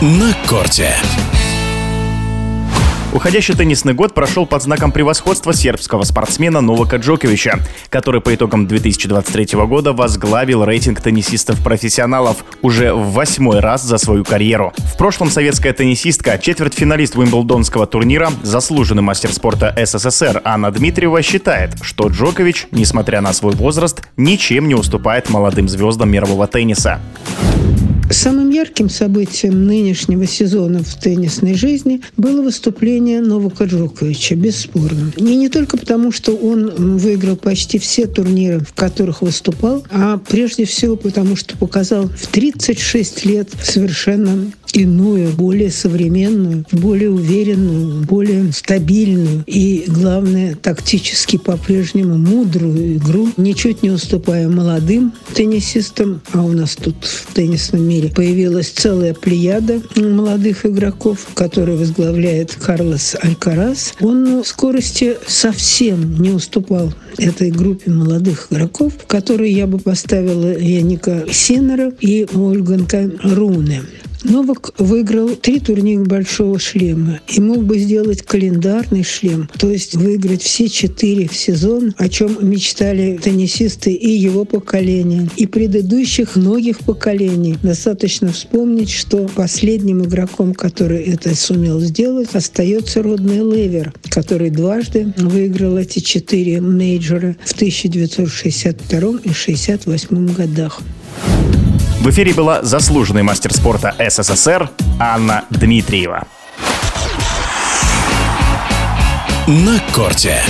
на корте. Уходящий теннисный год прошел под знаком превосходства сербского спортсмена Новака Джоковича, который по итогам 2023 года возглавил рейтинг теннисистов-профессионалов уже в восьмой раз за свою карьеру. В прошлом советская теннисистка, четвертьфиналист Уимблдонского турнира, заслуженный мастер спорта СССР Анна Дмитриева считает, что Джокович, несмотря на свой возраст, ничем не уступает молодым звездам мирового тенниса. Самым ярким событием нынешнего сезона в теннисной жизни было выступление Новака Джоковича, бесспорно. И не только потому, что он выиграл почти все турниры, в которых выступал, а прежде всего потому, что показал в 36 лет совершенно иную, более современную, более уверенную, более стабильную и, главное, тактически по-прежнему мудрую игру, ничуть не уступая молодым теннисистам, а у нас тут в теннисном мире появилась целая плеяда молодых игроков, которые возглавляет Карлос Алькарас. Он в скорости совсем не уступал этой группе молодых игроков, которые я бы поставила Янника Синнера и Хольгера Руне. Новак выиграл три турнира большого шлема и мог бы сделать календарный шлем, то есть выиграть все четыре в сезон, о чем мечтали теннисисты и его поколения, и предыдущих многих поколений. Достаточно вспомнить, что последним игроком, который это сумел сделать, остается Родни Лейвер, который дважды выиграл эти четыре мейджора в 1962 и 1968 годах. В эфире была заслуженный мастер спорта СССР Анна Дмитриева. На корте.